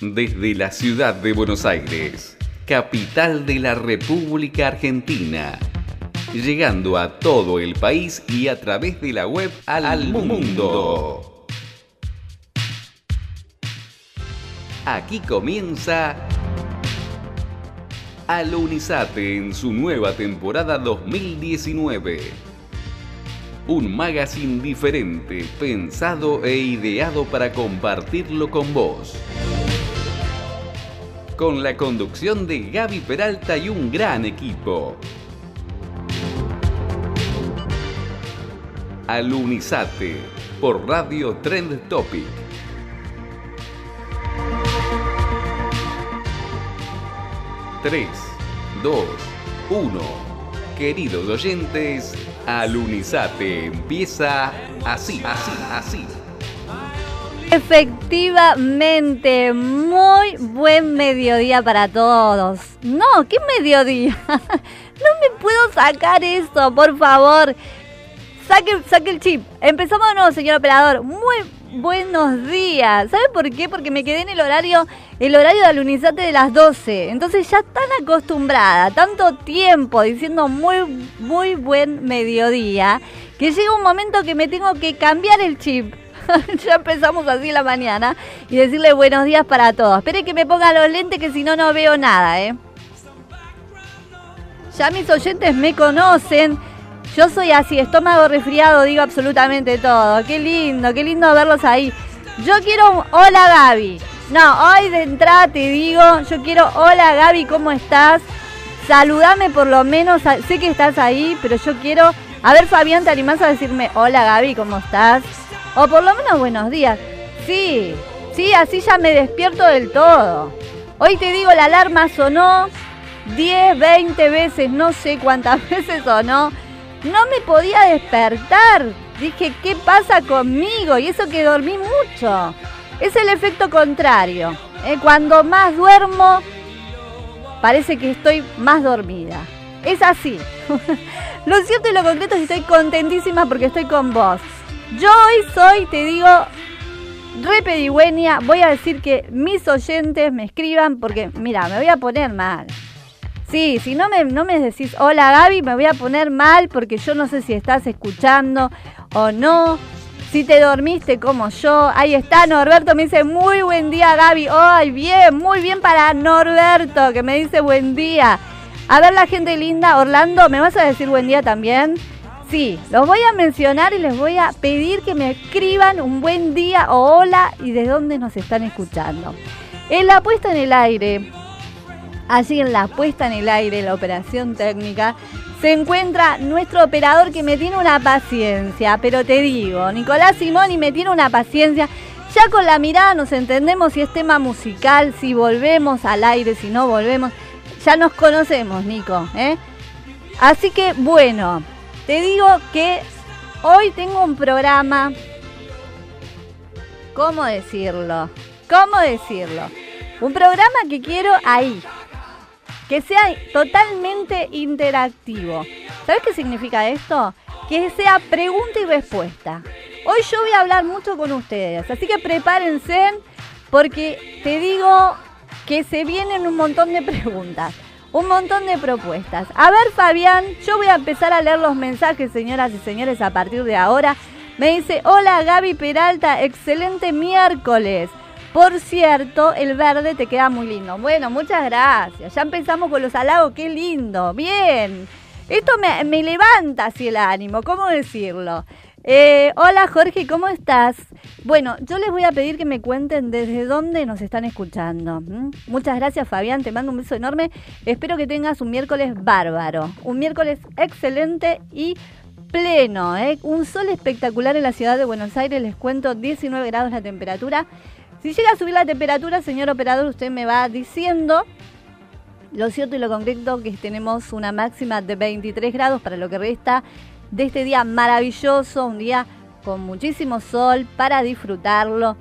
Desde la ciudad de Buenos Aires, capital de la República Argentina, llegando a todo el país y a través de la web al, mundo. Aquí comienza Alunizate en su nueva temporada 2019. Un magazine diferente, pensado e ideado para compartirlo con vos. Con la conducción de Gaby Peralta y un gran equipo. Alunizate por Radio Trend Topic. Tres, dos, uno. Queridos oyentes, Alunizate empieza así, así, así. Efectivamente, muy buen mediodía para todos. No, ¿qué mediodía? No me puedo sacar esto, por favor. Saque, saque el chip. Empezamos de nuevo, señor operador. Muy buenos días. ¿Sabe por qué? Porque me quedé en el horario, el horario de alunizate de las 12. Entonces ya tan acostumbrada, tanto tiempo diciendo muy, muy buen mediodía, que llega un momento que me tengo que cambiar el chip. ya empezamos así la mañana y decirle buenos días para todos. Espere que me ponga los lentes que si no, no veo nada, ¿eh? Ya mis oyentes me conocen. Yo soy así, estómago resfriado, digo absolutamente todo. Qué lindo, qué lindo verlos ahí. Yo quiero un hola Gaby. No, hoy de entrada te digo, yo quiero hola Gaby, ¿cómo estás? Saludame por lo menos, sé que estás ahí, pero yo quiero... A ver Fabián, ¿te animás a decirme hola Gaby, ¿cómo estás? O por lo menos buenos días. Sí, sí, así ya me despierto del todo. Hoy te digo, la alarma sonó 10, 20 veces, no sé cuántas veces sonó. No me podía despertar. Dije, ¿qué pasa conmigo? Y eso que dormí mucho. Es el efecto contrario. ¿eh? Cuando más duermo, parece que estoy más dormida. Es así. lo cierto y lo concreto es que estoy contentísima porque estoy con vos. Yo hoy soy, te digo, re pedigüeña. Voy a decir que mis oyentes me escriban porque, mira, me voy a poner mal. Sí, si no me, no me decís hola Gaby, me voy a poner mal porque yo no sé si estás escuchando o no. Si te dormiste como yo. Ahí está, Norberto me dice muy buen día Gaby. Ay, bien, muy bien para Norberto que me dice buen día. A ver la gente linda, Orlando, ¿me vas a decir buen día también? Sí, los voy a mencionar y les voy a pedir que me escriban un buen día o hola y de dónde nos están escuchando. En la puesta en el aire, allí en la puesta en el aire, la operación técnica, se encuentra nuestro operador que me tiene una paciencia, pero te digo, Nicolás Simoni me tiene una paciencia. Ya con la mirada nos entendemos si es tema musical, si volvemos al aire, si no volvemos. Ya nos conocemos, Nico. ¿eh? Así que bueno, te digo que hoy tengo un programa. ¿Cómo decirlo? ¿Cómo decirlo? Un programa que quiero ahí, que sea totalmente interactivo. ¿Sabes qué significa esto? Que sea pregunta y respuesta. Hoy yo voy a hablar mucho con ustedes, así que prepárense porque te digo que se vienen un montón de preguntas, un montón de propuestas. A ver Fabián, yo voy a empezar a leer los mensajes, señoras y señores, a partir de ahora. Me dice, hola Gaby Peralta, excelente miércoles. Por cierto, el verde te queda muy lindo. Bueno, muchas gracias. Ya empezamos con los halagos, qué lindo. Bien. Esto me, me levanta así el ánimo, ¿cómo decirlo? Eh, hola Jorge, ¿cómo estás? Bueno, yo les voy a pedir que me cuenten desde dónde nos están escuchando. Muchas gracias Fabián, te mando un beso enorme. Espero que tengas un miércoles bárbaro, un miércoles excelente y pleno. ¿eh? Un sol espectacular en la ciudad de Buenos Aires, les cuento 19 grados la temperatura. Si llega a subir la temperatura, señor operador, usted me va diciendo. Lo cierto y lo concreto que tenemos una máxima de 23 grados para lo que resta de este día maravilloso, un día con muchísimo sol para disfrutarlo.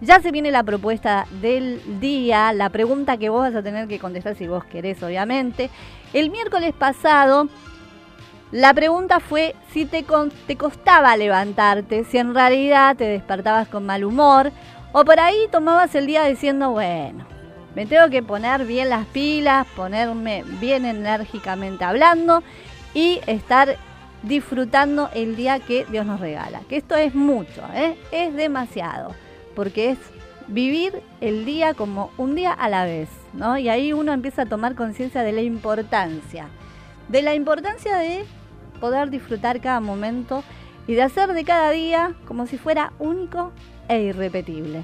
Ya se viene la propuesta del día, la pregunta que vos vas a tener que contestar si vos querés, obviamente. El miércoles pasado, la pregunta fue si te, te costaba levantarte, si en realidad te despertabas con mal humor O por ahí tomabas el día diciendo, bueno, me tengo que poner bien las pilas, ponerme bien enérgicamente hablando y estar disfrutando el día que Dios nos regala. Que esto es mucho, ¿eh? es demasiado, porque es vivir el día como un día a la vez, ¿no? Y ahí uno empieza a tomar conciencia de la importancia, de la importancia de poder disfrutar cada momento y de hacer de cada día como si fuera único e irrepetible.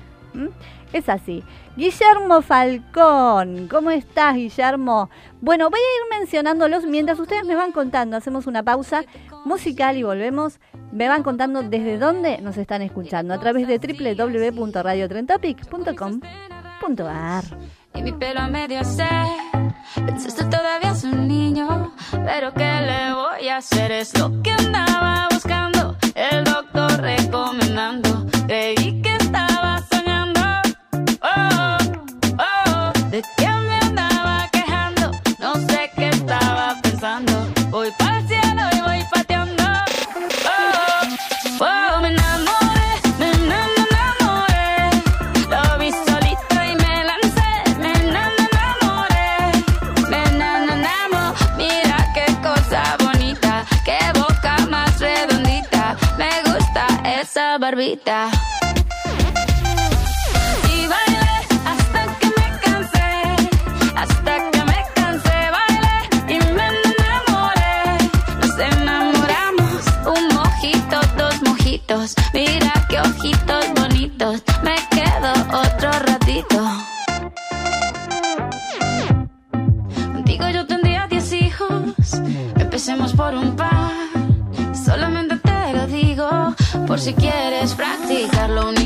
Es así. Guillermo Falcón, ¿cómo estás, Guillermo? Bueno, voy a ir mencionándolos mientras ustedes me van contando. Hacemos una pausa musical y volvemos. Me van contando desde dónde nos están escuchando a través de www.radiotrentopic.com.ar. Y mi pelo medio sé, pensaste todavía es un niño, pero ¿qué le voy a hacer? Es lo que andaba buscando, el doctor recomendando, de qué me andaba quejando, no sé qué estaba pensando, voy para el cielo y voy pateando, oh, oh, me enamoré, me enamoré, lo vi solito y me lancé, me enamoré, me enamoré, mira qué cosa bonita, qué boca más redondita, me gusta esa barbita. Mira qué ojitos bonitos, me quedo otro ratito. Contigo yo tendría diez hijos, empecemos por un par. Solamente te lo digo, por si quieres practicar. Lo único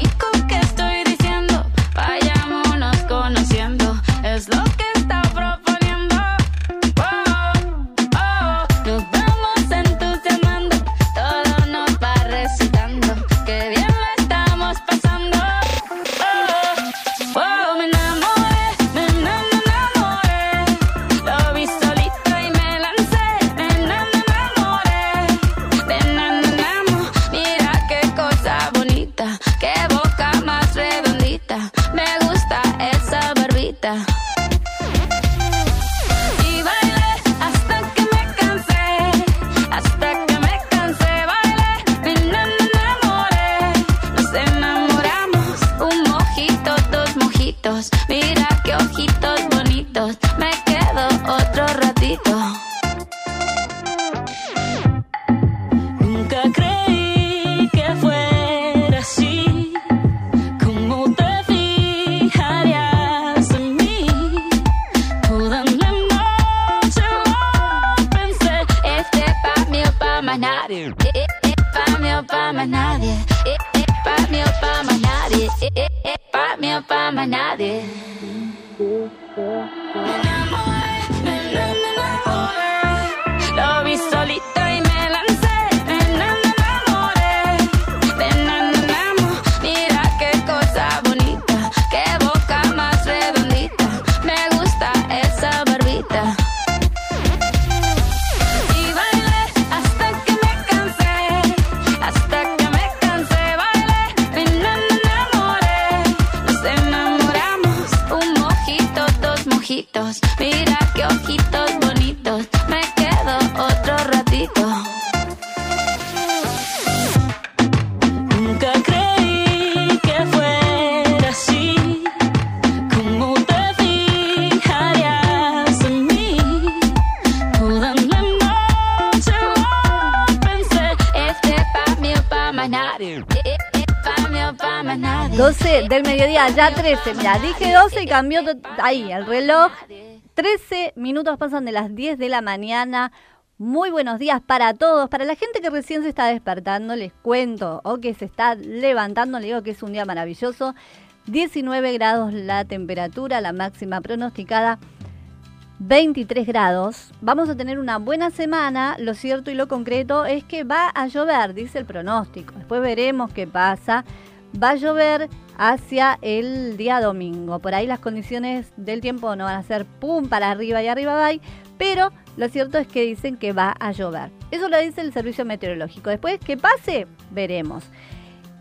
mira, dije 12 y cambió ahí el reloj. 13 minutos pasan de las 10 de la mañana. Muy buenos días para todos. Para la gente que recién se está despertando, les cuento, o que se está levantando, le digo que es un día maravilloso. 19 grados la temperatura, la máxima pronosticada. 23 grados. Vamos a tener una buena semana. Lo cierto y lo concreto es que va a llover, dice el pronóstico. Después veremos qué pasa. Va a llover hacia el día domingo. Por ahí las condiciones del tiempo no van a ser pum para arriba y arriba va, pero lo cierto es que dicen que va a llover. Eso lo dice el servicio meteorológico. Después que pase, veremos.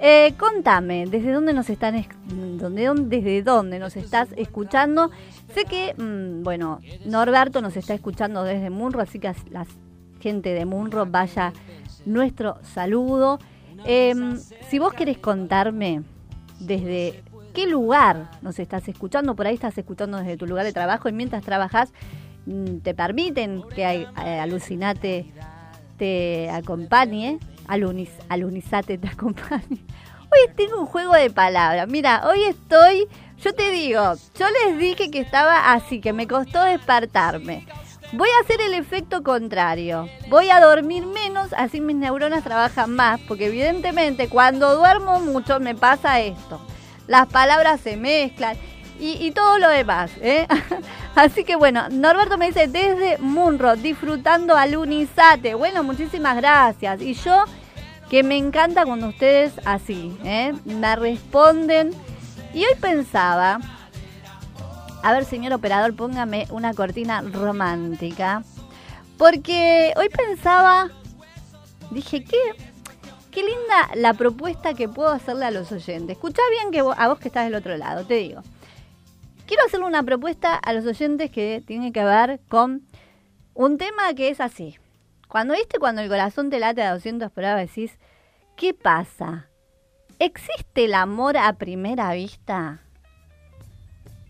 Eh, contame, ¿desde dónde nos están, desde dónde nos estás escuchando? Sé que, mm, bueno, Norberto nos está escuchando desde Munro, así que la gente de Munro vaya nuestro saludo. Em, si vos querés contarme desde qué lugar nos estás escuchando, por ahí estás escuchando desde tu lugar de trabajo y mientras trabajas mm, te permiten que eh, Alucinate te acompañe, Alunis, Alunisate te acompañe. Hoy tengo un juego de palabras. Mira, hoy estoy, yo te digo, yo les dije que estaba así, que me costó despertarme. Voy a hacer el efecto contrario. Voy a dormir menos, así mis neuronas trabajan más, porque evidentemente cuando duermo mucho me pasa esto. Las palabras se mezclan y, todo lo demás. ¿eh? Así que bueno, Norberto me dice desde Munro, disfrutando al Unisate. Bueno, muchísimas gracias. Y yo que me encanta cuando ustedes así, ¿eh? me responden. Y hoy pensaba, a ver señor operador, póngame una cortina romántica. Porque hoy pensaba, dije, ¿qué? Qué linda la propuesta que puedo hacerle a los oyentes. Escucha bien que a vos que estás del otro lado, te digo. Quiero hacerle una propuesta a los oyentes que tiene que ver con un tema que es así. Cuando viste, cuando el corazón te late a 200 por decís, ¿qué pasa? ¿Existe el amor a primera vista?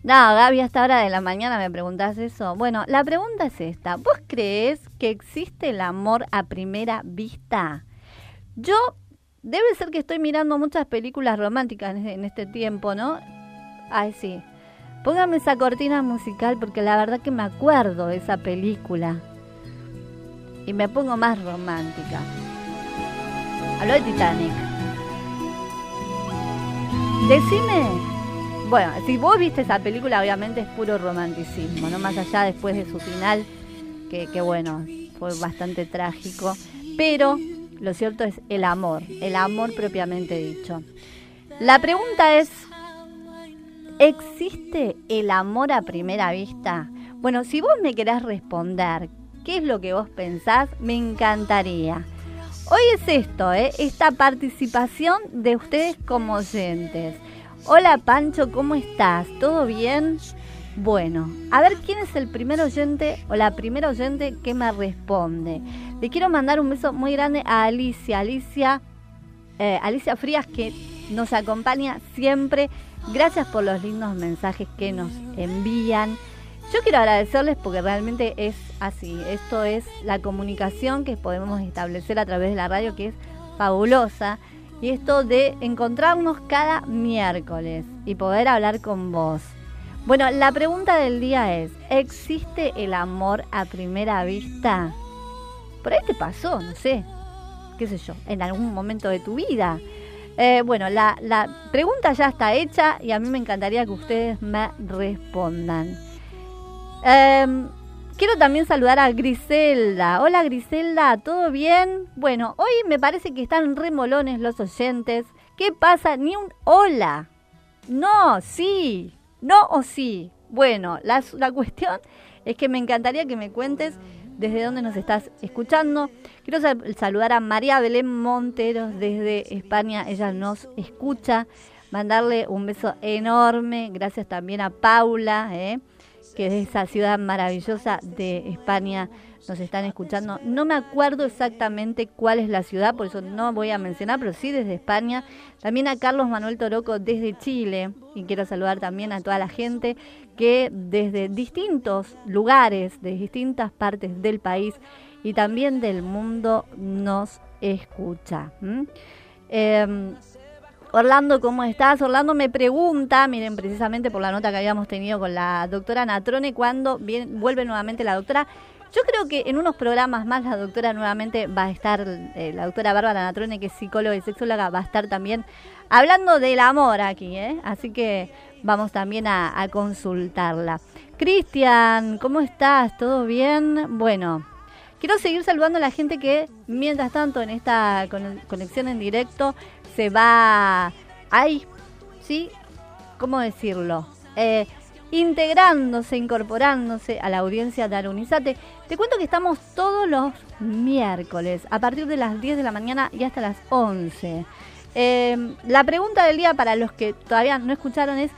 No, Gaby, hasta hora de la mañana me preguntás eso. Bueno, la pregunta es esta. ¿Vos crees que existe el amor a primera vista? Yo, debe ser que estoy mirando muchas películas románticas en este tiempo, ¿no? Ay, sí. Póngame esa cortina musical porque la verdad que me acuerdo de esa película y me pongo más romántica. Hablo de Titanic. Decime, bueno, si vos viste esa película, obviamente es puro romanticismo, no más allá después de su final, que, bueno, fue bastante trágico, pero lo cierto es el amor, el amor propiamente dicho. La pregunta es, ¿existe el amor a primera vista? Bueno, si vos me querés responder qué es lo que vos pensás, me encantaría. Hoy es esto, ¿eh? esta participación de ustedes como oyentes. Hola Pancho, ¿cómo estás? ¿Todo bien? Bueno, a ver quién es el primer oyente o la primera oyente que me responde. Le quiero mandar un beso muy grande a Alicia, Alicia, eh, Alicia Frías que nos acompaña siempre. Gracias por los lindos mensajes que nos envían. Yo quiero agradecerles porque realmente es así. Esto es la comunicación que podemos establecer a través de la radio, que es fabulosa. Y esto de encontrarnos cada miércoles y poder hablar con vos. Bueno, la pregunta del día es, ¿existe el amor a primera vista? Por ahí te pasó, no sé, qué sé yo, en algún momento de tu vida. Eh, bueno, la, la pregunta ya está hecha y a mí me encantaría que ustedes me respondan. Em, quiero también saludar a Griselda. Hola Griselda, ¿todo bien? Bueno, hoy me parece que están remolones los oyentes. ¿Qué pasa? Ni un hola. No, sí. No o sí. Bueno, la, cuestión es que me encantaría que me cuentes desde dónde nos estás escuchando. Quiero saludar a María Belén Monteros desde España. Ella nos escucha. Mandarle un beso enorme. Gracias también a Paula. ¿eh? Que de esa ciudad maravillosa de España nos están escuchando. No me acuerdo exactamente cuál es la ciudad, por eso no voy a mencionar, pero sí desde España. También a Carlos Manuel Toroco desde Chile. Y quiero saludar también a toda la gente que desde distintos lugares, de distintas partes del país y también del mundo nos escucha. Orlando, ¿cómo estás? Orlando me pregunta, miren, precisamente por la nota que habíamos tenido con la doctora Natrone, cuando vuelve nuevamente la doctora. Yo creo que en unos programas más la doctora nuevamente va a estar, eh, la doctora Bárbara Natrone, que es psicóloga y sexóloga, va a estar también hablando del amor aquí, ¿eh? Así que vamos también a consultarla. Cristian, ¿cómo estás? ¿Todo bien? Bueno, quiero seguir saludando a la gente que, mientras tanto, en esta conexión en directo, se va ahí, ¿sí? ¿Cómo decirlo? Eh, integrándose, incorporándose a la audiencia de Arunizate. Te cuento que estamos todos los miércoles a partir de las 10 de la mañana y hasta las 11. Eh, la pregunta del día para los que todavía no escucharon es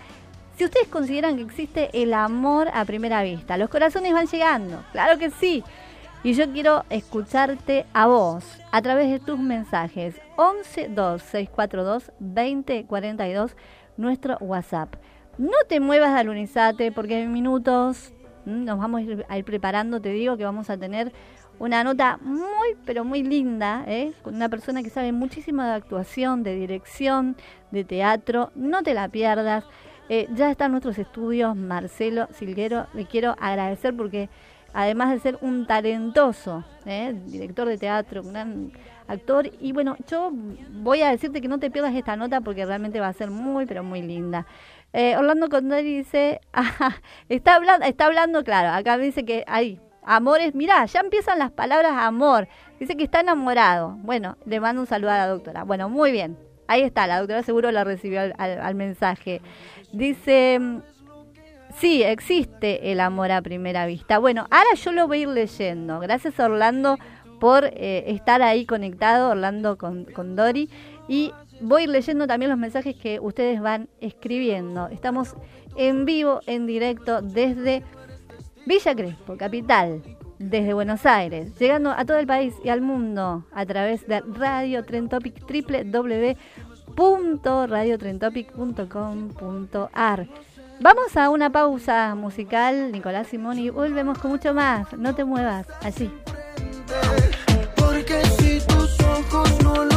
si ustedes consideran que existe el amor a primera vista. Los corazones van llegando, claro que sí. Y yo quiero escucharte a vos a través de tus mensajes. 11 2 642 2042, nuestro WhatsApp. No te muevas de Alunizate porque en minutos mm, nos vamos a ir, preparando. Te digo que vamos a tener una nota muy, pero muy linda, ¿eh? con una persona que sabe muchísimo de actuación, de dirección, de teatro. No te la pierdas. Eh, ya están nuestros estudios, Marcelo Silguero. Le quiero agradecer porque además de ser un talentoso ¿eh? director de teatro, un gran actor. Y bueno, yo voy a decirte que no te pierdas esta nota porque realmente va a ser muy, pero muy linda. Eh, Orlando Condori dice, está, hablando, está hablando, claro, acá dice que hay amores, mirá, ya empiezan las palabras amor. Dice que está enamorado. Bueno, le mando un saludo a la doctora. Bueno, muy bien. Ahí está, la doctora seguro la recibió al mensaje. Dice, Sí, existe el amor a primera vista. Bueno, ahora yo lo voy a ir leyendo. Gracias Orlando por eh, estar ahí conectado, Orlando con, con Dori. Y voy a ir leyendo también los mensajes que ustedes van escribiendo. Estamos en vivo, en directo, desde Villa Crespo, capital, desde Buenos Aires, llegando a todo el país y al mundo a través de Radio Trentopic, www.radiotrentopic.com.ar. Vamos a una pausa musical, Nicolás Simón, y volvemos con mucho más. No te muevas, así. Porque si tus ojos no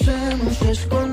hipócritas y lo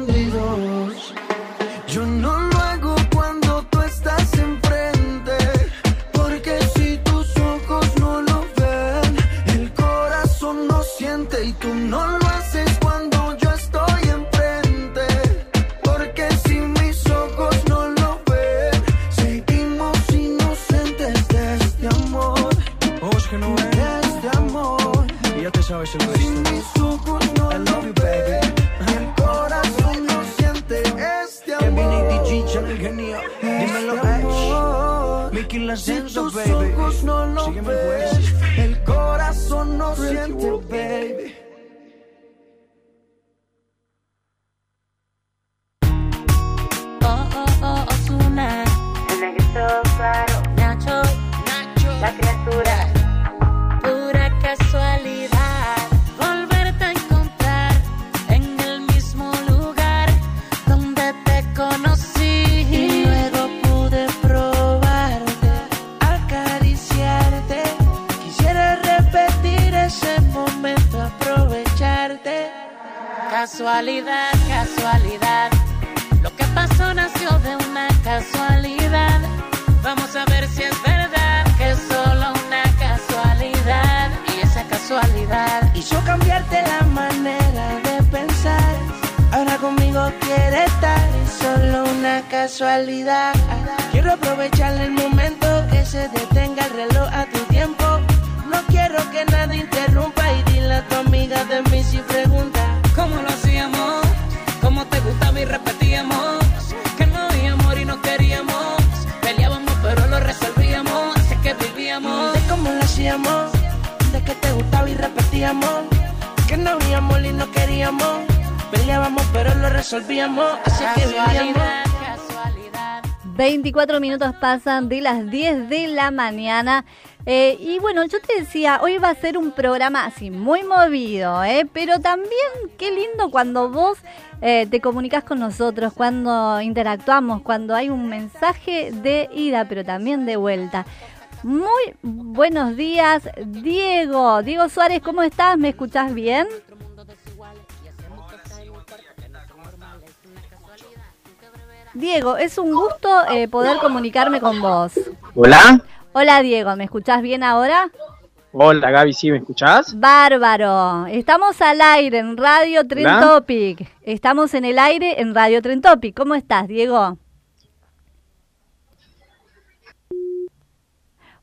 Quiso cambiarte la manera de pensar. Ahora conmigo quiere estar, es solo una casualidad. Quiero aprovechar el momento que se detenga el reloj a tu tiempo. No quiero que nadie interrumpa y dile a tu amiga de mí si pregunta. Que no había amor y no queríamos. Peleábamos pero lo resolvíamos. Así que vivíamos. 24 minutos pasan de las 10 de la mañana. Eh, y bueno, yo te decía, hoy va a ser un programa así, muy movido, ¿eh? pero también qué lindo cuando vos eh, te comunicas con nosotros, cuando interactuamos, cuando hay un mensaje de ida, pero también de vuelta. Muy buenos días, Diego. Diego Suárez, ¿cómo estás? ¿Me escuchás bien? Diego, es un gusto eh, poder comunicarme con vos. Hola. Hola Diego, ¿me escuchás bien ahora? Hola Gaby, ¿sí me escuchás? Bárbaro. Estamos al aire en Radio Tren. Topic. Estamos en el aire en Radio Tren Topic. ¿Cómo estás, Diego?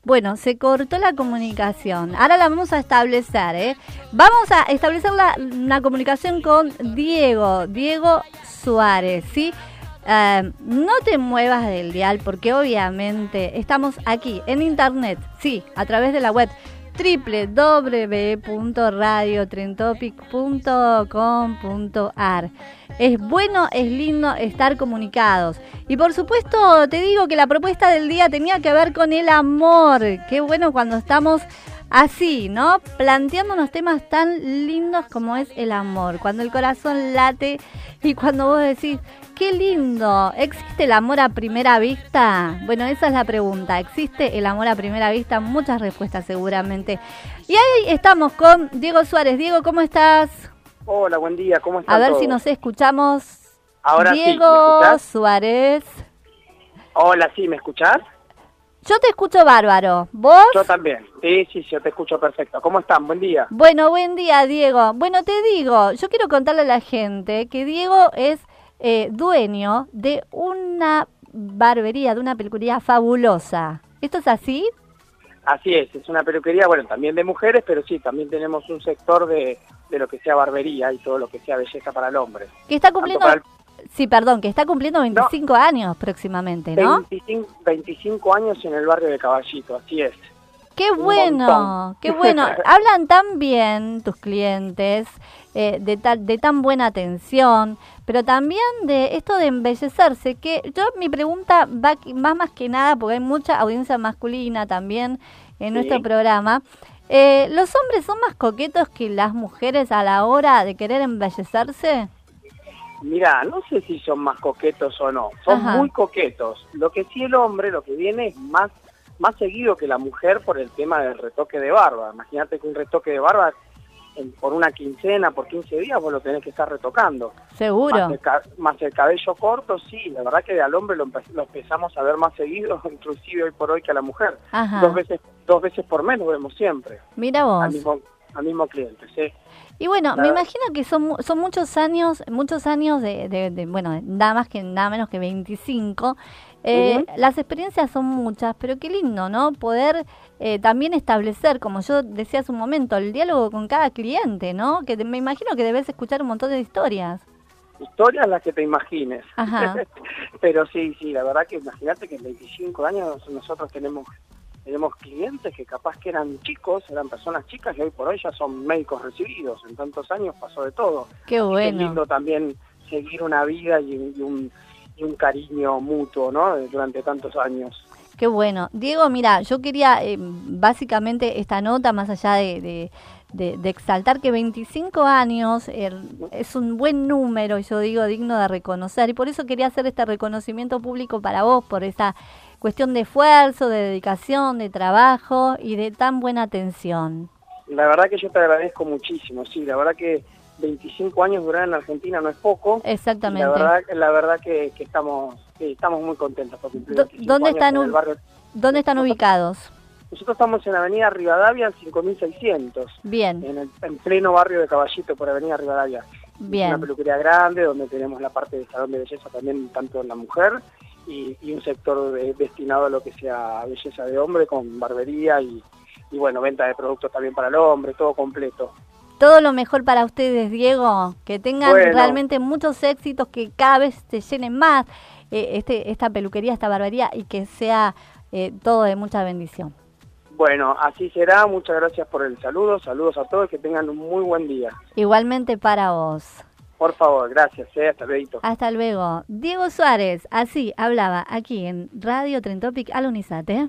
Bueno, se cortó la comunicación. Ahora la vamos a establecer, ¿eh? Vamos a establecer la, comunicación con Diego, Diego Suárez, ¿sí? Eh, no te muevas del dial porque obviamente estamos aquí en internet, sí, a través de la web www.radiotrentopic.com.ar. Es bueno, es lindo estar comunicados. Y por supuesto te digo que la propuesta del día tenía que ver con el amor. Qué bueno cuando estamos así, ¿no? Planteando unos temas tan lindos como es el amor. Cuando el corazón late y cuando vos decís, qué lindo, ¿existe el amor a primera vista? Bueno, esa es la pregunta. ¿Existe el amor a primera vista? Muchas respuestas seguramente. Y ahí estamos con Diego Suárez. Diego, ¿cómo estás? Hola, buen día, ¿cómo están A ver todos? si nos escuchamos. Ahora sí, ¿me Diego? Suárez. Hola, sí, ¿me escuchás? Yo te escucho bárbaro. ¿Vos? Yo también. Sí, sí, sí, yo te escucho perfecto. ¿Cómo están? Buen día. Bueno, buen día, Diego. Bueno, te digo, yo quiero contarle a la gente que Diego es eh, dueño de una barbería, de una peluquería fabulosa. ¿Esto es así? Así es, es una peluquería, bueno, también de mujeres, pero sí, también tenemos un sector de, de lo que sea barbería y todo lo que sea belleza para el hombre. Que está cumpliendo... Sí, perdón, que está cumpliendo 25 años próximamente, ¿no? 25, 25 años en el barrio de Caballito, así es. Qué Un bueno, montón. qué bueno. Hablan tan bien tus clientes, eh, de, tal, de tan buena atención, pero también de esto de embellecerse, que yo mi pregunta va, va más que nada, porque hay mucha audiencia masculina también en Sí. nuestro programa. Eh, ¿Los hombres son más coquetos que las mujeres a la hora de querer embellecerse? Mira, no sé si son más coquetos o no, son Ajá. muy coquetos. Lo que sí el hombre, lo que viene es más más seguido que la mujer por el tema del retoque de barba. Imagínate que un retoque de barba en- por una quincena, por 15 días, vos lo tenés que estar retocando. Seguro. Más el, ca- más el cabello corto, sí, la verdad que al hombre lo, empe- lo empezamos a ver más seguido, inclusive hoy por hoy que a la mujer. Ajá. Dos veces dos veces por mes lo vemos siempre, Mira vos. al mismo, al mismo cliente, sí. Y bueno, me imagino que son, son muchos años, muchos años de, de- de, bueno, nada más que nada menos que 25. Eh. Las experiencias son muchas, pero qué lindo, ¿no? Poder eh, también establecer, como yo decía hace un momento, el diálogo con cada cliente, ¿no? Que te- me imagino que debes escuchar un montón de historias. historias las que te imagines. Ajá. Pero sí, sí, la verdad que imagínate que en 25 años nosotros tenemos tenemos clientes que capaz que eran chicos, eran personas chicas y hoy por hoy ya son médicos recibidos. En tantos años pasó de todo. Qué Qué bueno. lindo también seguir una vida y, y un, y un cariño mutuo, ¿no? Durante tantos años. Qué bueno. Diego, mira, yo quería eh, básicamente esta nota, más allá de, de- de- de exaltar que 25 años eh, es un buen número, yo digo, digno de reconocer. Y por eso quería hacer este reconocimiento público para vos, por esa cuestión de esfuerzo, de dedicación, de trabajo y de tan buena atención. La verdad que yo te agradezco muchísimo, sí, la verdad que 25 años durar en Argentina no es poco. Exactamente. La verdad, la verdad que, que estamos sí, estamos muy contentos por cumplir Do- 25 ¿dónde están el barrio. ¿Dónde están ubicados? Nosotros estamos en Avenida Rivadavia, 5600, Bien. en, el, en pleno barrio de Caballito por Avenida Rivadavia. Bien. Una peluquería grande donde tenemos la parte de salón de belleza también, tanto en la mujer, y, y un sector de- destinado a lo que sea belleza de hombre con barbería y, y bueno, venta de productos también para el hombre, todo completo. Todo lo mejor para ustedes, Diego. Que tengan Bueno. realmente muchos éxitos, que cada vez se llenen más eh, este, esta peluquería, esta barbería y que sea eh, todo de mucha bendición. Bueno, así será, muchas gracias por el saludo, saludos a todos, que tengan un muy buen día. Igualmente para vos. Por favor, gracias, eh, hasta luego. Hasta luego. Diego Suárez, así hablaba aquí en Radio Trentopic al Unisate.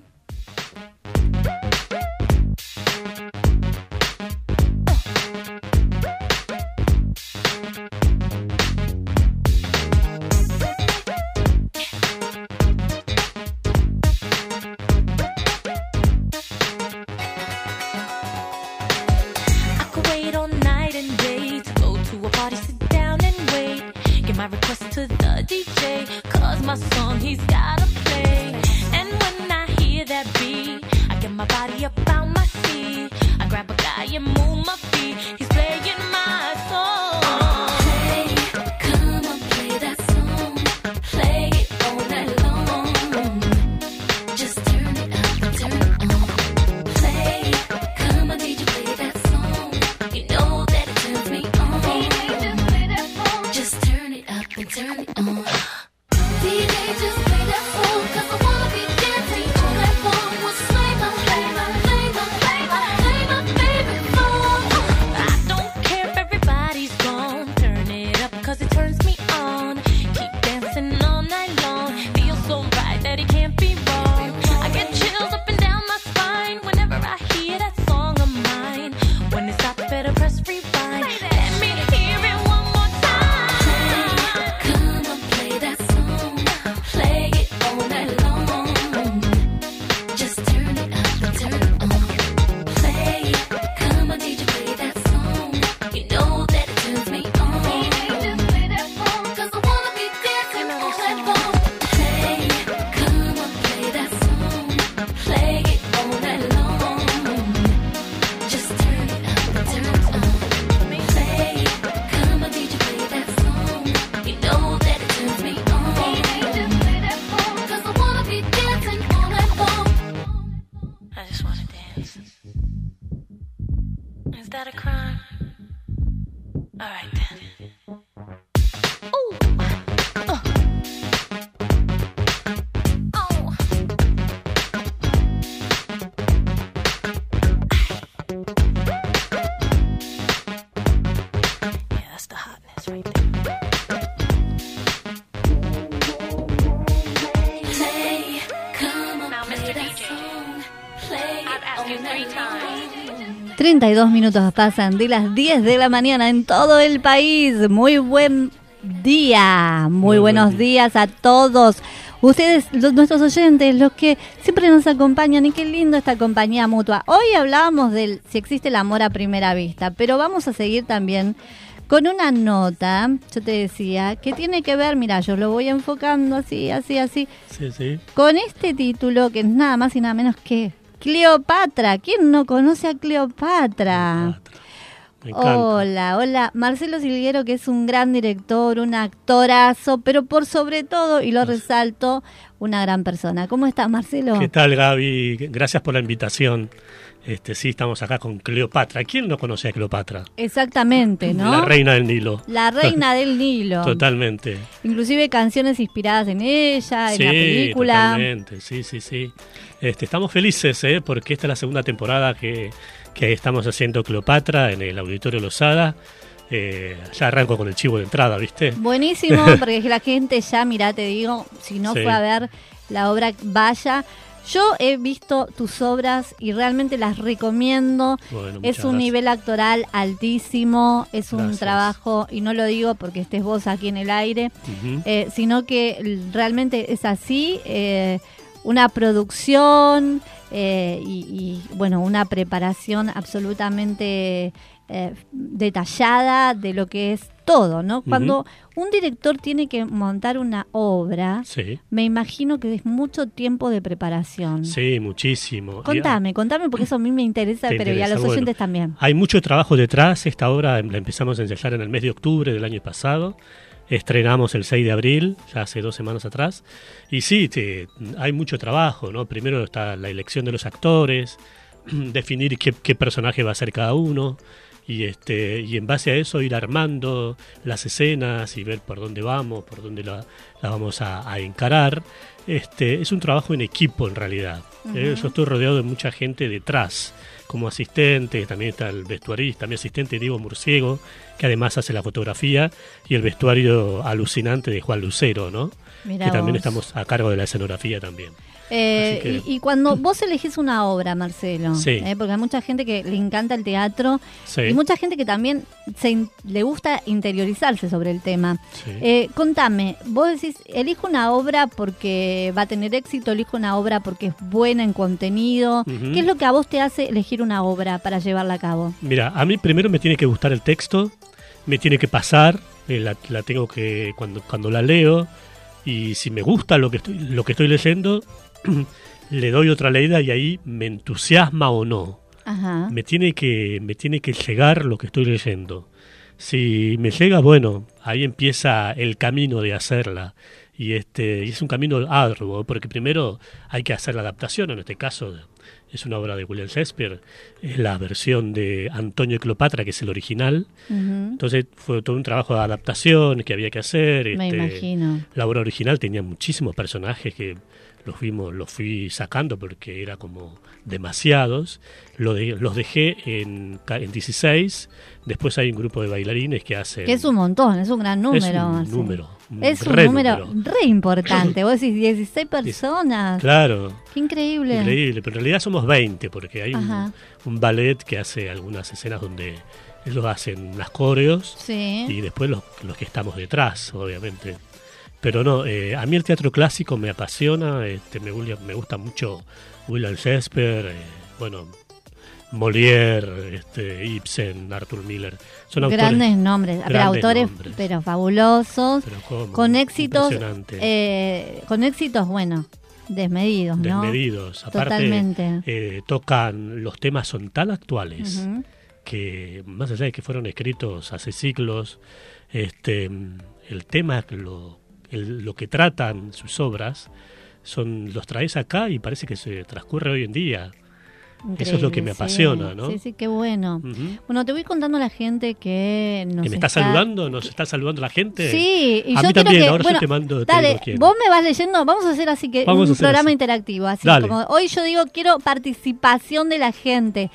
32 minutos pasan de las 10 de la mañana en todo el país. Muy buen día, muy, Muy buen buenos día. días a todos. Ustedes, los- nuestros oyentes, los que siempre nos acompañan y qué lindo esta compañía mutua. Hoy hablábamos del si existe el amor a primera vista, pero vamos a seguir también con una nota, yo te decía, que tiene que ver, mira, yo lo voy enfocando así, así, así, Sí, sí. con este título que es nada más y nada menos que Cleopatra. ¿Quién no conoce a Cleopatra? Me. Hola, hola. Marcelo Silguero, que es un gran director, un actorazo, pero por sobre todo, y lo resalto, una gran persona. ¿Cómo estás, Marcelo? ¿Qué tal, Gaby? Gracias por la invitación. Este, sí, estamos acá con Cleopatra. ¿Quién no conoce a Cleopatra? Exactamente, ¿no? La reina del Nilo. La reina del Nilo. Totalmente. Inclusive canciones inspiradas en ella, en sí, la película. totalmente. Sí, sí, sí. Este, estamos felices, ¿eh? Porque esta es la segunda temporada que, que estamos haciendo Cleopatra en el Auditorio Lozada. Eh, ya arranco con el chivo de entrada, ¿viste? Buenísimo, porque la gente ya, mira, te digo, si no Sí. fue a ver la obra, vaya. Yo he visto tus obras y realmente las recomiendo. Bueno, es un gracias. nivel actoral altísimo, es un Gracias. trabajo, y no lo digo porque estés vos aquí en el aire, eh, sino que realmente es así, eh, una producción eh, y, y, bueno, una preparación absolutamente eh, detallada de lo que es todo, ¿no? Cuando un director tiene que montar una obra, Sí. me imagino que es mucho tiempo de preparación. Sí, muchísimo. Contame, contame porque eso a mí me interesa, Te pero y a los bueno. oyentes también. Hay mucho trabajo detrás. Esta obra la empezamos a ensayar en el mes de octubre del año pasado. Estrenamos el 6 de abril, ya hace dos semanas atrás. Y sí, te- hay mucho trabajo, ¿no? Primero está la elección de los actores, definir qué, qué personaje va a ser cada uno. Y, este, y en base a eso ir armando las escenas y ver por dónde vamos, por dónde la, la vamos a, a encarar. Este, es un trabajo en equipo en realidad. Eh, Ujú. Yo estoy rodeado de mucha gente detrás, como asistente, también está el vestuarista, mi asistente Diego Murciego, que además hace la fotografía, y el vestuario alucinante de Juan Lucero, ¿no? Mirá que también estamos a cargo de la escenografía también. Eh, que- y, y cuando vos elegís una obra, Marcelo, Sí. eh, porque hay mucha gente que le encanta el teatro Sí. y mucha gente que también se le gusta interiorizarse sobre el tema. Sí. Eh, contame, vos decís, elijo una obra porque va a tener éxito, elijo una obra porque es buena en contenido. ¿Qué es lo que a vos te hace elegir una obra para llevarla a cabo? Mira, a mí primero me tiene que gustar el texto, me tiene que pasar, eh, la, la tengo que cuando cuando la leo y si me gusta lo que estoy lo que estoy leyendo le doy otra leída y ahí me entusiasma o no. Ajá. Me tiene que me tiene que llegar lo que estoy leyendo. Si me llega, bueno, ahí empieza el camino de hacerla. Y este y es un camino arduo, porque primero hay que hacer la adaptación, en este caso es una obra de William Shakespeare, es la versión de Antonio y Cleopatra, que es el original. Entonces fue todo un trabajo de adaptación que había que hacer. Me este, imagino. La obra original tenía muchísimos personajes que los fuimos, los fui sacando porque era como demasiados. Lo de- los dejé en, en 16. Después hay un grupo de bailarines que hacen. Que es un montón, es un gran número. Es un número, Es un re número, re importante. Vos decís 16 personas. Claro. Qué increíble. Increíble, pero en realidad somos 20 porque hay un, un ballet que hace algunas escenas donde ellos hacen las coreos Sí. y después los, los que estamos detrás, obviamente. Pero no, eh, a mí el teatro clásico me apasiona, este, me, me gusta mucho William Shakespeare, eh, bueno, Molière, este, Ibsen, Arthur Miller. Son autores- grandes nombres, pero grandes autores, nombres. pero fabulosos, Pero cómo, con éxitos, eh, con éxitos, bueno, desmedidos, ¿no? desmedidos. Aparte, Totalmente. eh, tocan, los temas son tan actuales que, más allá de que fueron escritos hace siglos, este, el tema, lo, el- lo que tratan sus obras, son los traes acá y parece que se transcurre hoy en día. Eso es lo que me sí. apasiona, ¿no? Sí, sí, qué bueno. Bueno, te voy contando a la gente que nos ¿Que me está, saludando? ¿Nos está saludando la gente? Sí, y a yo mí también, que, ahora bueno, yo te mando te dale, digo vos me vas leyendo, vamos a hacer así que Vamos un programa así. interactivo, así Dale. como hoy yo digo quiero participación de la gente.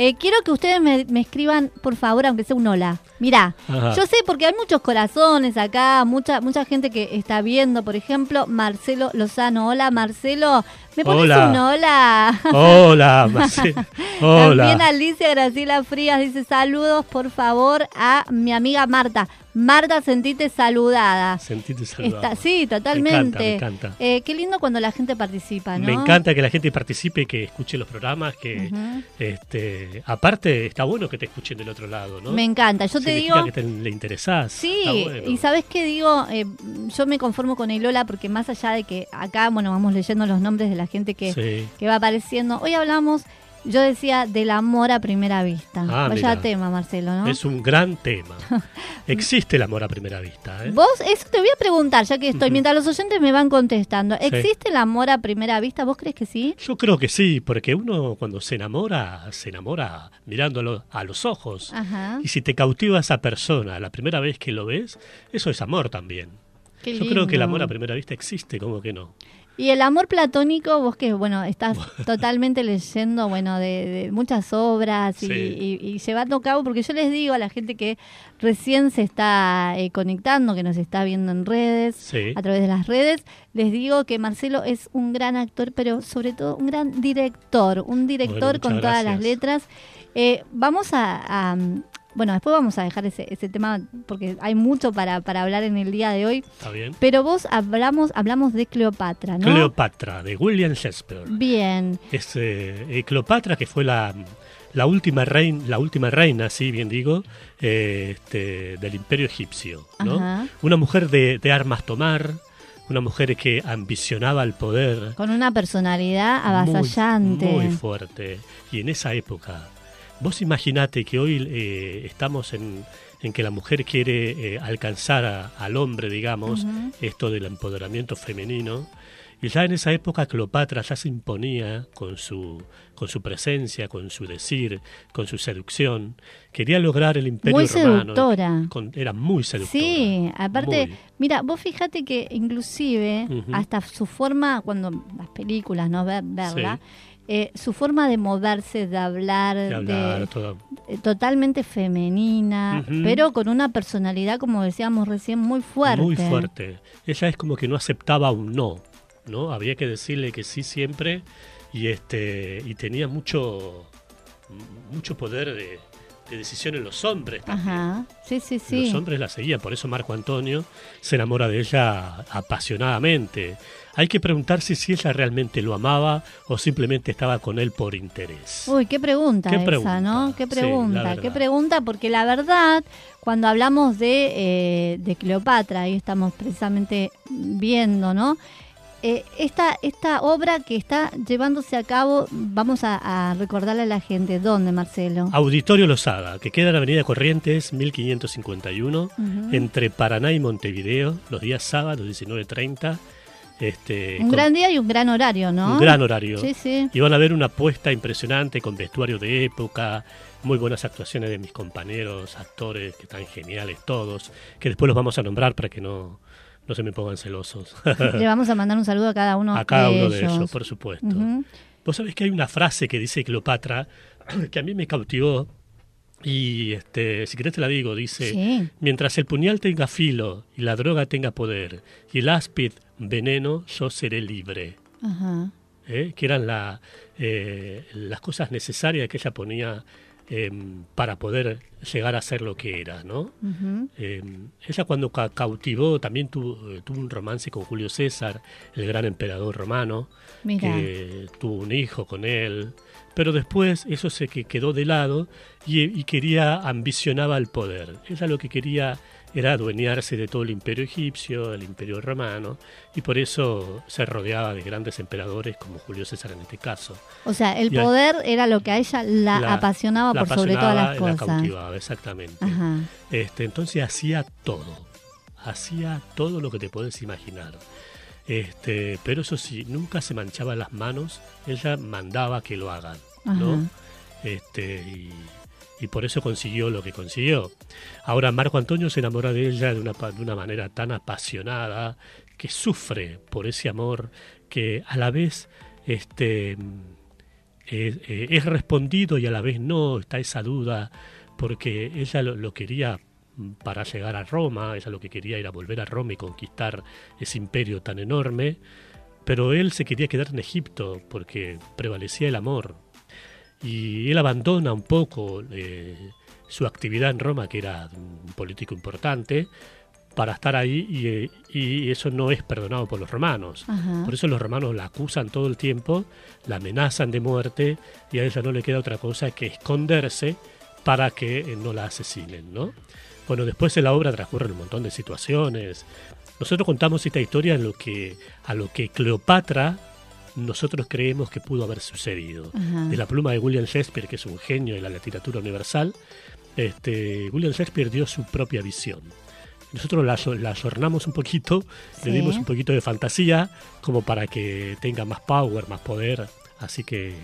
Eh, quiero que ustedes me, me escriban, por favor, aunque sea un hola. Mirá, Ajá. yo sé porque hay muchos corazones acá, mucha mucha gente que está viendo, por ejemplo, Marcelo Lozano. Hola, Marcelo. ¿Me pones Hola. un hola? Hola, Marcelo. Hola. También Alicia Graciela Frías dice saludos, por favor, a mi amiga Marta. Marta, sentite saludada. Sentite saludado. Está, sí, totalmente. Me encanta, me encanta. Eh, qué lindo cuando la gente participa, ¿no? Me encanta que la gente participe, que escuche los programas, que este, aparte está bueno que te escuchen del otro lado, ¿no? Me encanta. Yo te digo. que te, le interesás. Sí, bueno. y sabes qué digo, Eh, yo me conformo con el Lola porque más allá de que acá, bueno, vamos leyendo los nombres de la gente que, Sí. que va apareciendo. Hoy hablamos, yo decía, del amor a primera vista. Ah, Vaya mira. tema, Marcelo, ¿no? Es un gran tema. Existe el amor a primera vista. ¿eh? Vos, eso te voy a preguntar, ya que estoy, mientras los oyentes me van contestando. Sí. ¿Existe el amor a primera vista? ¿Vos crees que sí? Yo creo que sí, porque uno cuando se enamora, se enamora mirándolo a los ojos. Ajá. Y si te cautiva esa persona la primera vez que lo ves, eso es amor también. Qué Yo creo que el amor a primera vista existe, como que no. Y el amor platónico, vos que, bueno, estás totalmente leyendo, bueno, de, de muchas obras y, Sí. y- y llevando a cabo, porque yo les digo a la gente que recién se está eh, conectando, que nos está viendo en redes, Sí. a través de las redes, les digo que Marcelo es un gran actor, pero sobre todo un gran director, un director Bueno, con todas las letras. Eh, vamos a, a, bueno, después vamos a dejar ese, ese tema porque hay mucho para, para hablar en el día de hoy. ¿Está bien? Pero vos hablamos, hablamos de Cleopatra, ¿no? Cleopatra, de William Shakespeare. Bien. Es eh, eh, Cleopatra, que fue la, la última reina, la última reina, sí, bien digo, eh, este, del imperio egipcio, ¿no? Ajá. Una mujer de, de armas tomar, una mujer que ambicionaba el poder. Con una personalidad avasallante. Muy, muy fuerte. Y en esa época, vos imaginate que hoy eh, estamos en, en que la mujer quiere eh, alcanzar a- al hombre, digamos, esto del empoderamiento femenino. Y ya en esa época Cleopatra ya se imponía con su, con su presencia, con su decir, con su seducción. Quería lograr el imperio Muy romano. seductora. Con- era muy seductora. Sí, aparte, Muy. mira, vos fíjate que inclusive hasta su forma, cuando las películas, ¿no? Ver, verla, eh, su forma de moverse, de hablar, De hablar, de- todo. eh, totalmente femenina, pero con una personalidad, como decíamos recién, muy fuerte. Muy fuerte. Ella es como que no aceptaba un no, ¿no? Había que decirle que sí siempre y este y tenía mucho mucho poder de, de decisión en los hombres. también. Ajá, sí, sí, sí. Los hombres la seguían, por eso Marco Antonio se enamora de ella apasionadamente. Hay que preguntarse si ella realmente lo amaba o simplemente estaba con él por interés. Uy, qué pregunta Qué esa, pregunta. ¿no? Qué pregunta, la qué pregunta, porque la verdad, cuando hablamos de, eh, de Cleopatra, ahí estamos precisamente viendo, ¿no? Eh, esta, esta obra que está llevándose a cabo, vamos a, a recordarle a la gente, ¿dónde, Marcelo? Auditorio Lozada, que queda en Avenida Corrientes, 1551, Ujú. entre Paraná y Montevideo, los días sábados, 19.30. Este, Un con gran día y un gran horario, ¿no? un gran horario. Sí, sí. Y van a ver una apuesta impresionante con vestuario de época, muy buenas actuaciones de mis compañeros, actores que están geniales todos, que después los vamos a nombrar para que no, no se me pongan celosos. Le vamos a mandar un saludo a cada uno a cada de uno de ellos. ellos, por supuesto. Ujú. Vos sabés que hay una frase que dice Cleopatra que a mí me cautivó y este, si querés te la digo, dice, Sí. mientras el puñal tenga filo y la droga tenga poder y el áspid veneno, yo seré libre. Ajá. ¿eh? que eran la, eh, las cosas necesarias que ella ponía em, para poder llegar a ser lo que era, ¿no? Eh, ella cuando ca- cautivó también tuvo, eh, tuvo un romance con Julio César, el gran emperador romano, que tuvo un hijo con él, pero después eso se que quedó de lado y, y quería, ambicionaba el poder. Ella lo que quería era adueñarse de todo el imperio egipcio, el imperio romano, y por eso se rodeaba de grandes emperadores como Julio César en este caso. O sea, el Y a- poder era lo que a ella la, La- apasionaba la por sobre todas las y la cosas. cautivaba, exactamente. Ajá. Este, entonces hacía todo, hacía todo lo que te puedes imaginar. Este, pero eso sí, nunca se manchaba las manos, ella mandaba que lo hagan, ¿no? Este, y, y por eso consiguió lo que consiguió. Ahora Marco Antonio se enamora de ella de una, de una manera tan apasionada que sufre por ese amor que a la vez este, eh, eh, es respondido y a la vez no, está esa duda, porque ella lo, quería para llegar a Roma, ella lo que quería era volver a Roma y conquistar ese imperio tan enorme, pero él se quería quedar en Egipto porque prevalecía el amor. Y él abandona un poco eh, su actividad en Roma, que era un político importante, para estar ahí y, eh, y eso no es perdonado por los romanos. Ajá. Por eso los romanos la acusan todo el tiempo, la amenazan de muerte y a ella no le queda otra cosa que esconderse para que eh, no la asesinen, ¿no? Bueno, después en la obra transcurren un montón de situaciones. Nosotros contamos esta historia en lo que, a lo que Cleopatra nosotros creemos que pudo haber sucedido. Ajá. De la pluma de William Shakespeare, que es un genio de la literatura universal, este, William Shakespeare dio su propia visión. Nosotros la, la ayornamos un poquito, Sí. le dimos un poquito de fantasía, como para que tenga más power, más poder. Así que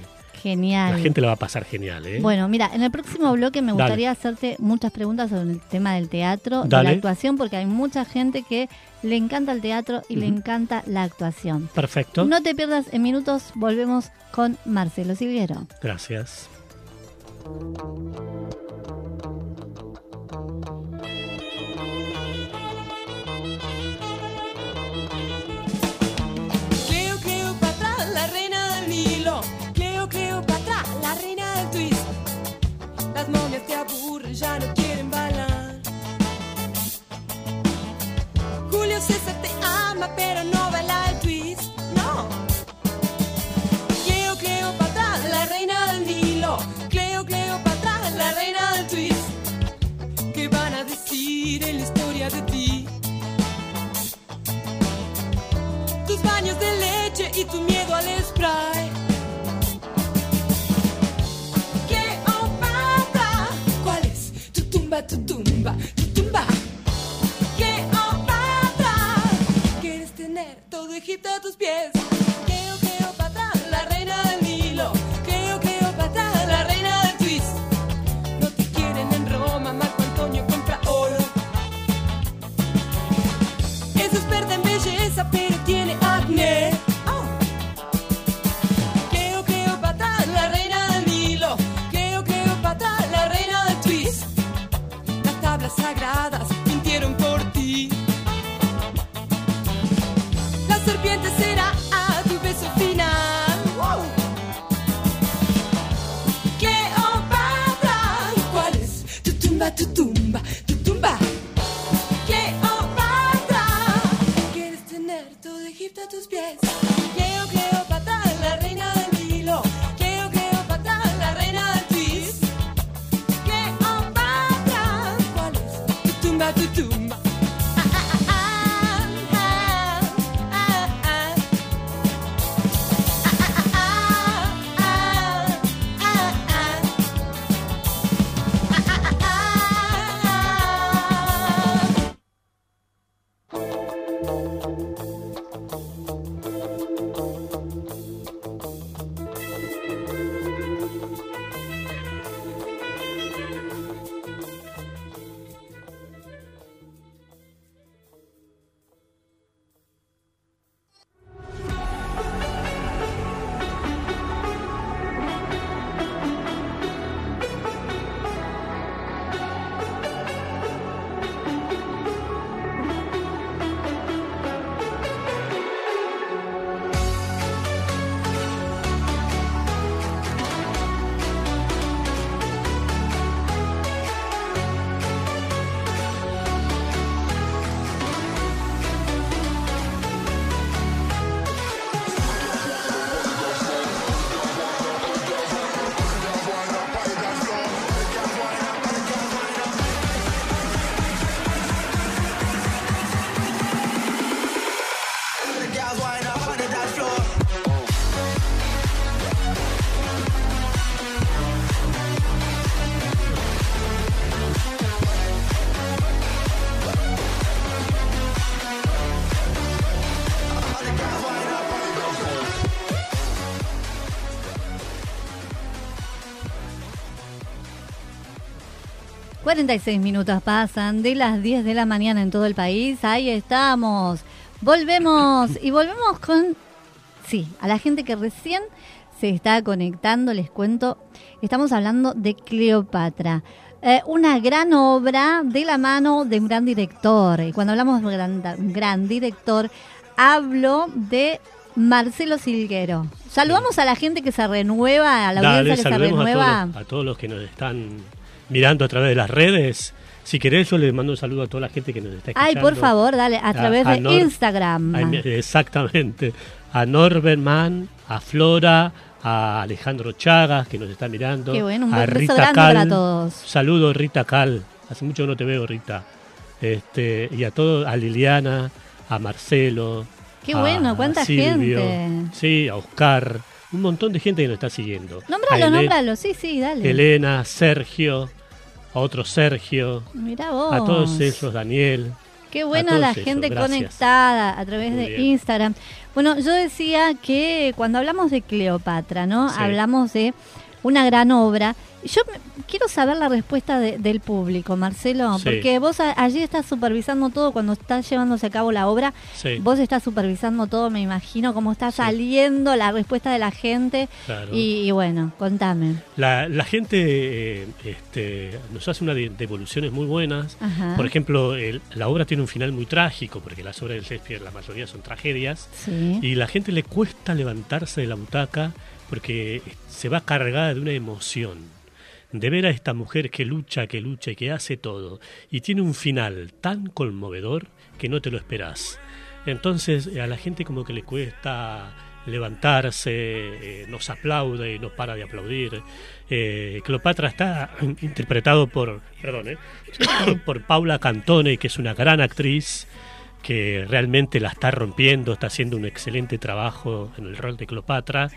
Genial. la gente la va a pasar genial, ¿eh? Bueno, mira, en el próximo bloque me Dale. gustaría hacerte muchas preguntas sobre el tema del teatro, de Dale. la actuación, porque hay mucha gente que le encanta el teatro y le encanta la actuación. Perfecto. No te pierdas, en minutos volvemos con Marcelo Silviero. Gracias. Cleopatra, la reina del twist. Las momias te aburren, ya no quieren bailar. Julio César te ama, pero no baila el twist. No. Cleo, Cleopatra, la reina del Nilo. Cleo, Cleopatra, la reina del twist. ¿Qué van a decir en la historia de ti? Tus baños de leche y tu miedo al spray. Es tu tumba, tu tumba, tu tumba? Cleopatra, quieres tener todo Egipto a tus pies. 46 minutos pasan de las 10 de la mañana en todo el país. Ahí estamos. Volvemos y volvemos con, sí, a la gente que recién se está conectando, les cuento, estamos hablando de Cleopatra. Eh, una gran obra de la mano de un gran director. Y cuando hablamos de un gran, director, hablo de Marcelo Silguero. Saludamos a la gente que se renueva, a la Dale, audiencia que se a renueva. todos, a todos los que nos están mirando a través de las redes. Si querés, yo les mando un saludo a toda la gente que nos está escuchando. Ay, por favor, dale, a través de Nor- Instagram. Exactamente. A Norberman, a Flora, a Alejandro Chagas, que nos está mirando. Qué bueno, un a Rita grande Cal. para todos. Saludo, Rita Cal. Hace mucho que no te veo, Rita. Este, y a todos, a Liliana, a Marcelo. Qué bueno, cuánta Silvio, gente. Sí, a Oscar. Un montón de gente que nos está siguiendo. Nómbralo, A Ele- nómbralo, sí, sí, dale. Elena, Sergio, a otro Sergio, Mirá vos. a todos ellos, Daniel. Qué buena la gente conectada a través Muy de bien. Instagram. Bueno, yo decía que cuando hablamos de Cleopatra, ¿no? Sí. Hablamos de una gran obra. Yo me- quiero saber la respuesta de- del público, Marcelo, Sí. porque vos a- allí estás supervisando todo cuando está llevándose a cabo la obra. Sí. Vos estás supervisando todo, me imagino, cómo está saliendo la respuesta de la gente. Claro. Y, y bueno, contame. La, la gente eh, este, nos hace unas de- devoluciones muy buenas. Ajá. Por ejemplo, el- la obra tiene un final muy trágico, porque las obras de Shakespeare, la mayoría son tragedias. Y la gente le cuesta levantarse de la butaca porque se va cargada de una emoción. De ver a esta mujer que lucha, que lucha y que hace todo. Y tiene un final tan conmovedor que no te lo esperás. Entonces a la gente como que le cuesta levantarse, eh, nos aplaude y no para de aplaudir. Eh, Cleopatra está interpretado por, perdón, eh, por Paula Cantone, que es una gran actriz que realmente la está rompiendo, está haciendo un excelente trabajo en el rol de Cleopatra,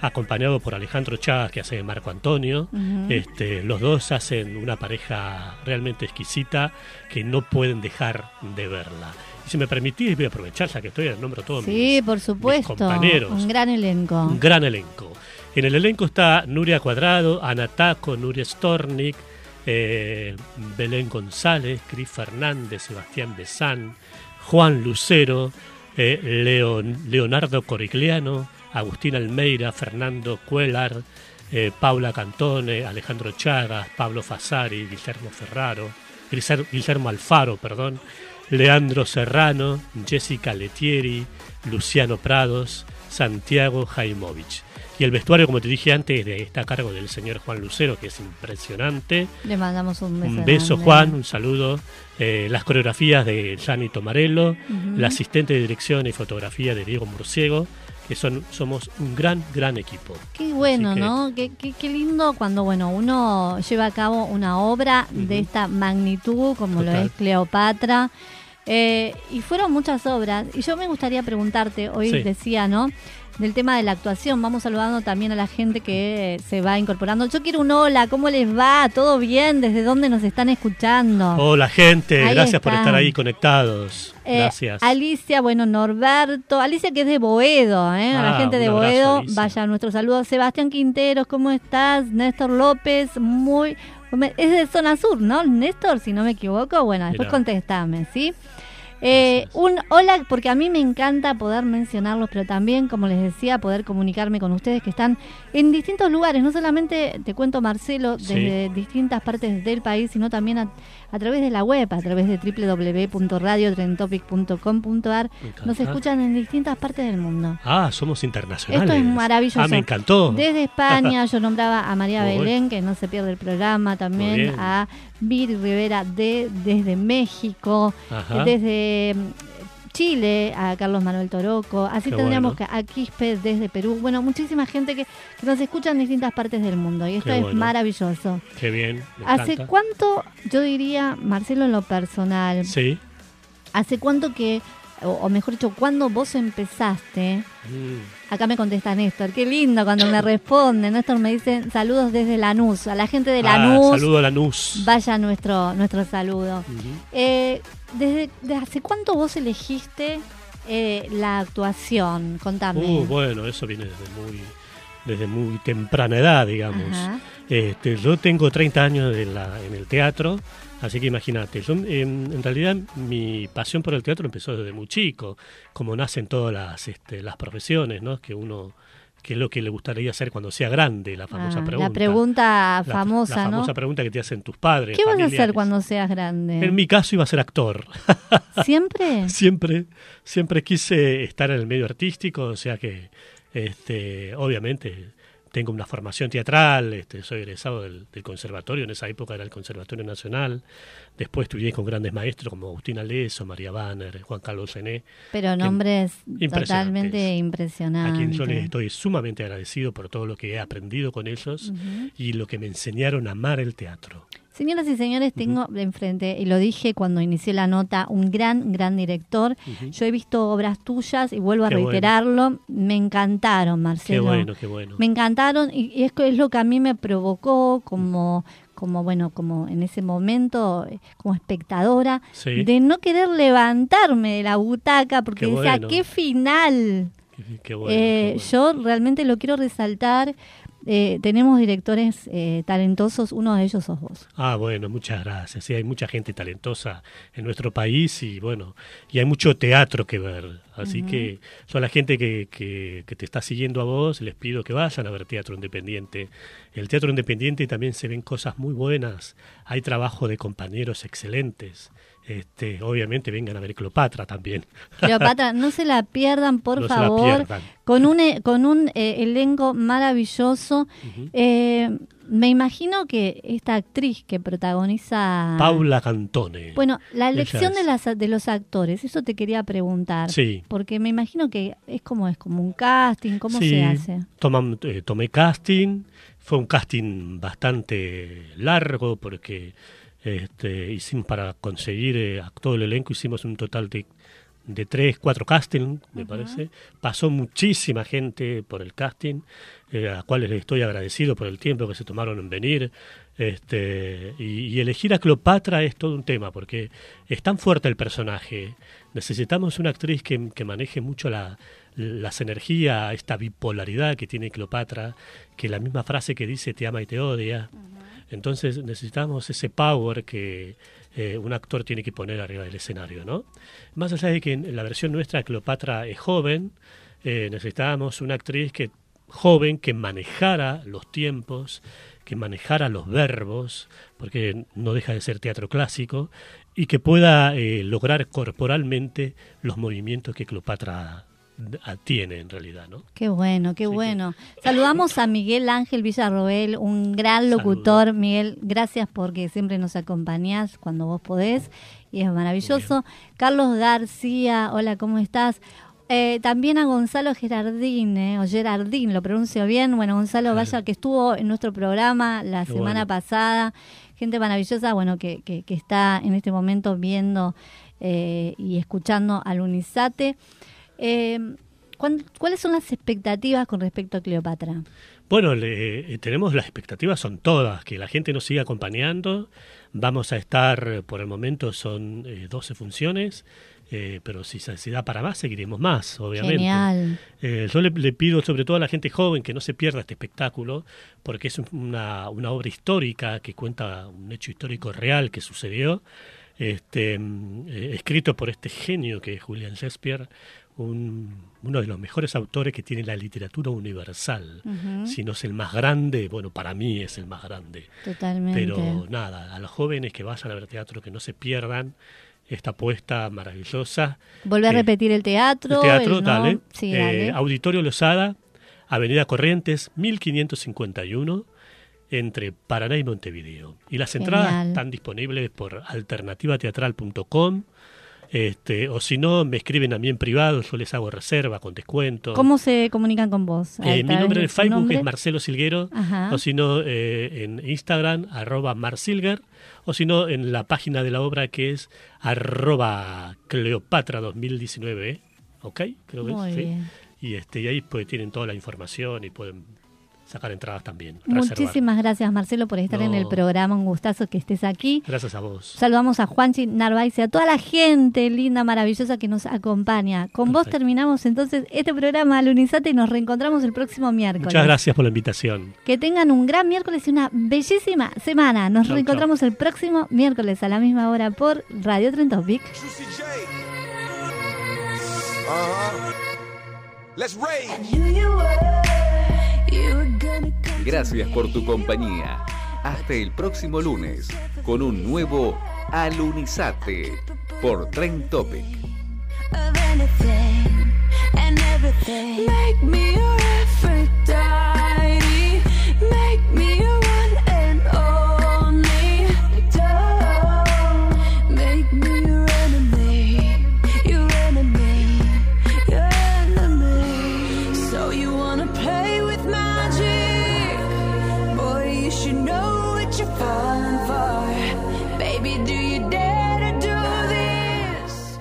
acompañado por Alejandro Chagas, que hace Marco Antonio. Este, los dos hacen una pareja realmente exquisita que no pueden dejar de verla. Y si me permitís, voy a aprovechar, ya que estoy, el nombre todo Sí, por supuesto. compañeros. Un gran elenco. un gran elenco. En el elenco está Nuria Cuadrado, Ana Taco, Nuria Stornik, eh, Belén González, Cris Fernández, Sebastián Besán, Juan Lucero, eh, Leon- Leonardo Corigliano, Agustín Almeida, Fernando Cuellar, eh, Paula Cantone, Alejandro Chagas, Pablo Fasari, Guillermo Ferraro, Guillermo Alfaro, perdón, Leandro Serrano, Jessica Letieri, Luciano Prados, Santiago Jaimovich. Y el vestuario, como te dije antes, de- está a cargo del señor Juan Lucero, que es impresionante. Le mandamos un beso. Un beso, grande. Juan, un saludo. Eh, las coreografías de Gianni Tomarello, Ujú. la asistente de dirección y fotografía de Diego Murciego, que son, somos un gran, gran equipo. Qué bueno, que- ¿no? Qué, qué- qué lindo cuando bueno uno lleva a cabo una obra de esta magnitud como lo es Cleopatra. Eh, y fueron muchas obras. Y yo me gustaría preguntarte, hoy Sí. decía, ¿no? Del tema de la actuación. Vamos saludando también a la gente que eh, se va incorporando. Yo quiero un hola, ¿cómo les va? ¿Todo bien? ¿Desde dónde nos están escuchando? Hola, gente, Ahí gracias por estar ahí conectados. Eh, Gracias. Alicia, bueno, Norberto. Alicia que es de Boedo, ¿eh? a la Ah, gente de abrazo, Boedo, Alicia. vaya nuestro saludo. Sebastián Quinteros, ¿cómo estás? Néstor López, muy... Es de zona sur, ¿no? Néstor, si no me equivoco. Bueno, después Mirá. contestame, ¿sí? Eh, un hola, porque a mí me encanta poder mencionarlos, pero también, como les decía, poder comunicarme con ustedes que están en distintos lugares. No solamente, te cuento Marcelo, Sí. desde distintas partes del país, sino también a, a través de la web, a través de www.radiotrentopic.com.ar. Nos escuchan en distintas partes del mundo. Ah, somos internacionales. Esto es maravilloso. Ah, me encantó. Desde España yo nombraba a María Muy Belén, que no se pierde el programa, también a Viri Rivera de, desde México, Ajá. desde mm, Chile, a Carlos Manuel Toroco, así Qué tendríamos bueno. que a Quispe desde Perú, bueno, muchísima gente que, que nos escucha en distintas partes del mundo y esto Qué es bueno. maravilloso. Qué bien. me ¿Hace encanta. cuánto, yo diría, Marcelo, en lo personal, Sí. hace cuánto que, o, o mejor dicho, cuándo vos empezaste Mm. Acá me contesta Néstor, qué lindo cuando me responde. Néstor me dice saludos desde Lanús. A la gente de Ah, Lanús, saludo a Lanús. vaya nuestro, nuestro saludo. Eh, desde, ¿Desde hace cuánto vos elegiste eh, la actuación? Contame. Uh, bueno, eso viene desde muy, desde muy temprana edad, digamos. Este, yo tengo 30 años de la- en el teatro, así que imagínate, yo, en, en realidad mi pasión por el teatro empezó desde muy chico, como nacen todas las, este, las profesiones, ¿no? Que uno, que es lo que le gustaría hacer cuando sea grande, la famosa Ah, pregunta. La pregunta La- famosa, la ¿no? famosa pregunta que te hacen tus padres. ¿Qué vas a hacer cuando seas grande? En mi caso iba a ser actor. ¿Siempre? siempre, siempre quise estar en el medio artístico, o sea que, este, obviamente, tengo una formación teatral, este, soy egresado del, del conservatorio, en esa época era el Conservatorio Nacional, después estudié con grandes maestros como Agustín Aleso, María Banner, Juan Carlos René, Pero nombres Impresionantes. totalmente a impresionantes. quien yo les estoy sumamente agradecido por todo lo que he aprendido con ellos y lo que me enseñaron a amar el teatro. Señoras y señores, tengo de enfrente, y lo dije cuando inicié la nota, un gran, gran director. Yo he visto obras tuyas y vuelvo a Qué bueno. reiterarlo. Me encantaron, Qué Marcelo. bueno, qué bueno. Me encantaron y, y es, es lo que a mí me provocó como, como bueno, como en ese momento, eh, como espectadora, Sí. de no querer levantarme de la butaca porque Qué decía, bueno. qué final. Qué, qué bueno, Eh, qué bueno. Yo realmente lo quiero resaltar. Eh, tenemos directores eh, talentosos, uno de ellos sos vos. Ah, bueno, muchas gracias. Sí, hay mucha gente talentosa en nuestro país y bueno, y hay mucho teatro que ver. Así que yo a la gente que, que, que te está siguiendo a vos les pido que vayan a ver teatro independiente. El teatro independiente también se ven cosas muy buenas. Hay trabajo de compañeros excelentes. Este, obviamente vengan a ver Cleopatra también. Cleopatra, no se la pierdan, por No favor. pierdan. Con un, e- con un eh, elenco maravilloso. Eh, me imagino que esta actriz que protagoniza... Paula Cantone. Bueno, la elección de, las, de los actores, eso te quería preguntar. Sí. Porque me imagino que es como es como un casting, ¿cómo Sí, se hace? toman- eh, tomé casting, fue un casting bastante largo porque este, hicimos para conseguir eh, a todo el elenco, hicimos un total de de tres, cuatro castings, me parece. Pasó muchísima gente por el casting, eh, a cuales les estoy agradecido por el tiempo que se tomaron en venir. Este, y, y elegir a Cleopatra es todo un tema, porque es tan fuerte el personaje. Necesitamos una actriz que, que maneje mucho la, las energías, esta bipolaridad que tiene Cleopatra, que la misma frase que dice te ama y te odia. Entonces necesitamos ese power que eh, un actor tiene que poner arriba del escenario, ¿no? Más allá de que en la versión nuestra Cleopatra es joven, eh, necesitábamos una actriz que joven que manejara los tiempos, que manejara los verbos, porque no deja de ser teatro clásico, y que pueda eh, lograr corporalmente los movimientos que Cleopatra tiene en realidad, ¿no? Qué bueno, qué bueno. Saludamos a Miguel Ángel Villarroel, un gran locutor. Miguel, gracias porque siempre nos acompañás cuando vos podés y es maravilloso. Carlos García, hola, ¿cómo estás? Eh, también a Gonzalo Gerardín, eh, o Gerardín, lo pronuncio bien. Bueno, Gonzalo, vaya que estuvo en nuestro programa la Qué semana bueno. pasada. Gente maravillosa, bueno, que, que, que está en este momento viendo eh, y escuchando al Unisate. Eh, ¿cuán- ¿Cuáles son las expectativas con respecto a Cleopatra? Bueno, le- eh, tenemos las expectativas, son todas, que la gente nos siga acompañando. Vamos a estar, por el momento son eh, 12 funciones, eh, pero si se, se da para más, seguiremos más, obviamente. Genial. Eh, yo le, le pido sobre todo a la gente joven que no se pierda este espectáculo, porque es una, una obra histórica que cuenta un hecho histórico real que sucedió, este, mm, escrito por este genio que es Julian Shakespeare, un- uno de los mejores autores que tiene la literatura universal. Si no es el más grande, bueno, para mí es el más grande. Totalmente. Pero nada, a los jóvenes que vayan a ver teatro, que no se pierdan esta apuesta maravillosa. Volver a Eh, repetir el teatro. el teatro, el no- dale. Sí, Eh, dale. Auditorio Lozada, Avenida Corrientes, 1551, entre Paraná y Montevideo. Y las entradas están disponibles por alternativateatral.com. Este, o si no, me escriben a mí en privado, yo les hago reserva con descuento. ¿Cómo se comunican con vos? ¿A Eh, mi nombre en Facebook nombre? es Marcelo Silguero, Ajá. o si no, eh, en Instagram, arroba marsilger, o si no, en la página de la obra que es arroba Cleopatra 2019, ¿ok? Creo que es, Muy sí. bien. Y, este, y ahí pues tienen toda la información y pueden sacar entradas también. reservar. Muchísimas gracias, Marcelo, por estar en el programa. Un gustazo que estés aquí. Gracias a vos. Saludamos a Juanchi Narváez y a toda la gente linda, maravillosa que nos acompaña. Con vos terminamos entonces este programa Lunizate y nos reencontramos el próximo miércoles. Muchas gracias por la invitación. Que tengan un gran miércoles y una bellísima semana. Nos Chau, reencontramos el próximo miércoles a la misma hora por Radio Trentopic. Let's rage. Gracias por tu compañía. Hasta el próximo lunes con un nuevo Alunizate por Tren Topic. Make me your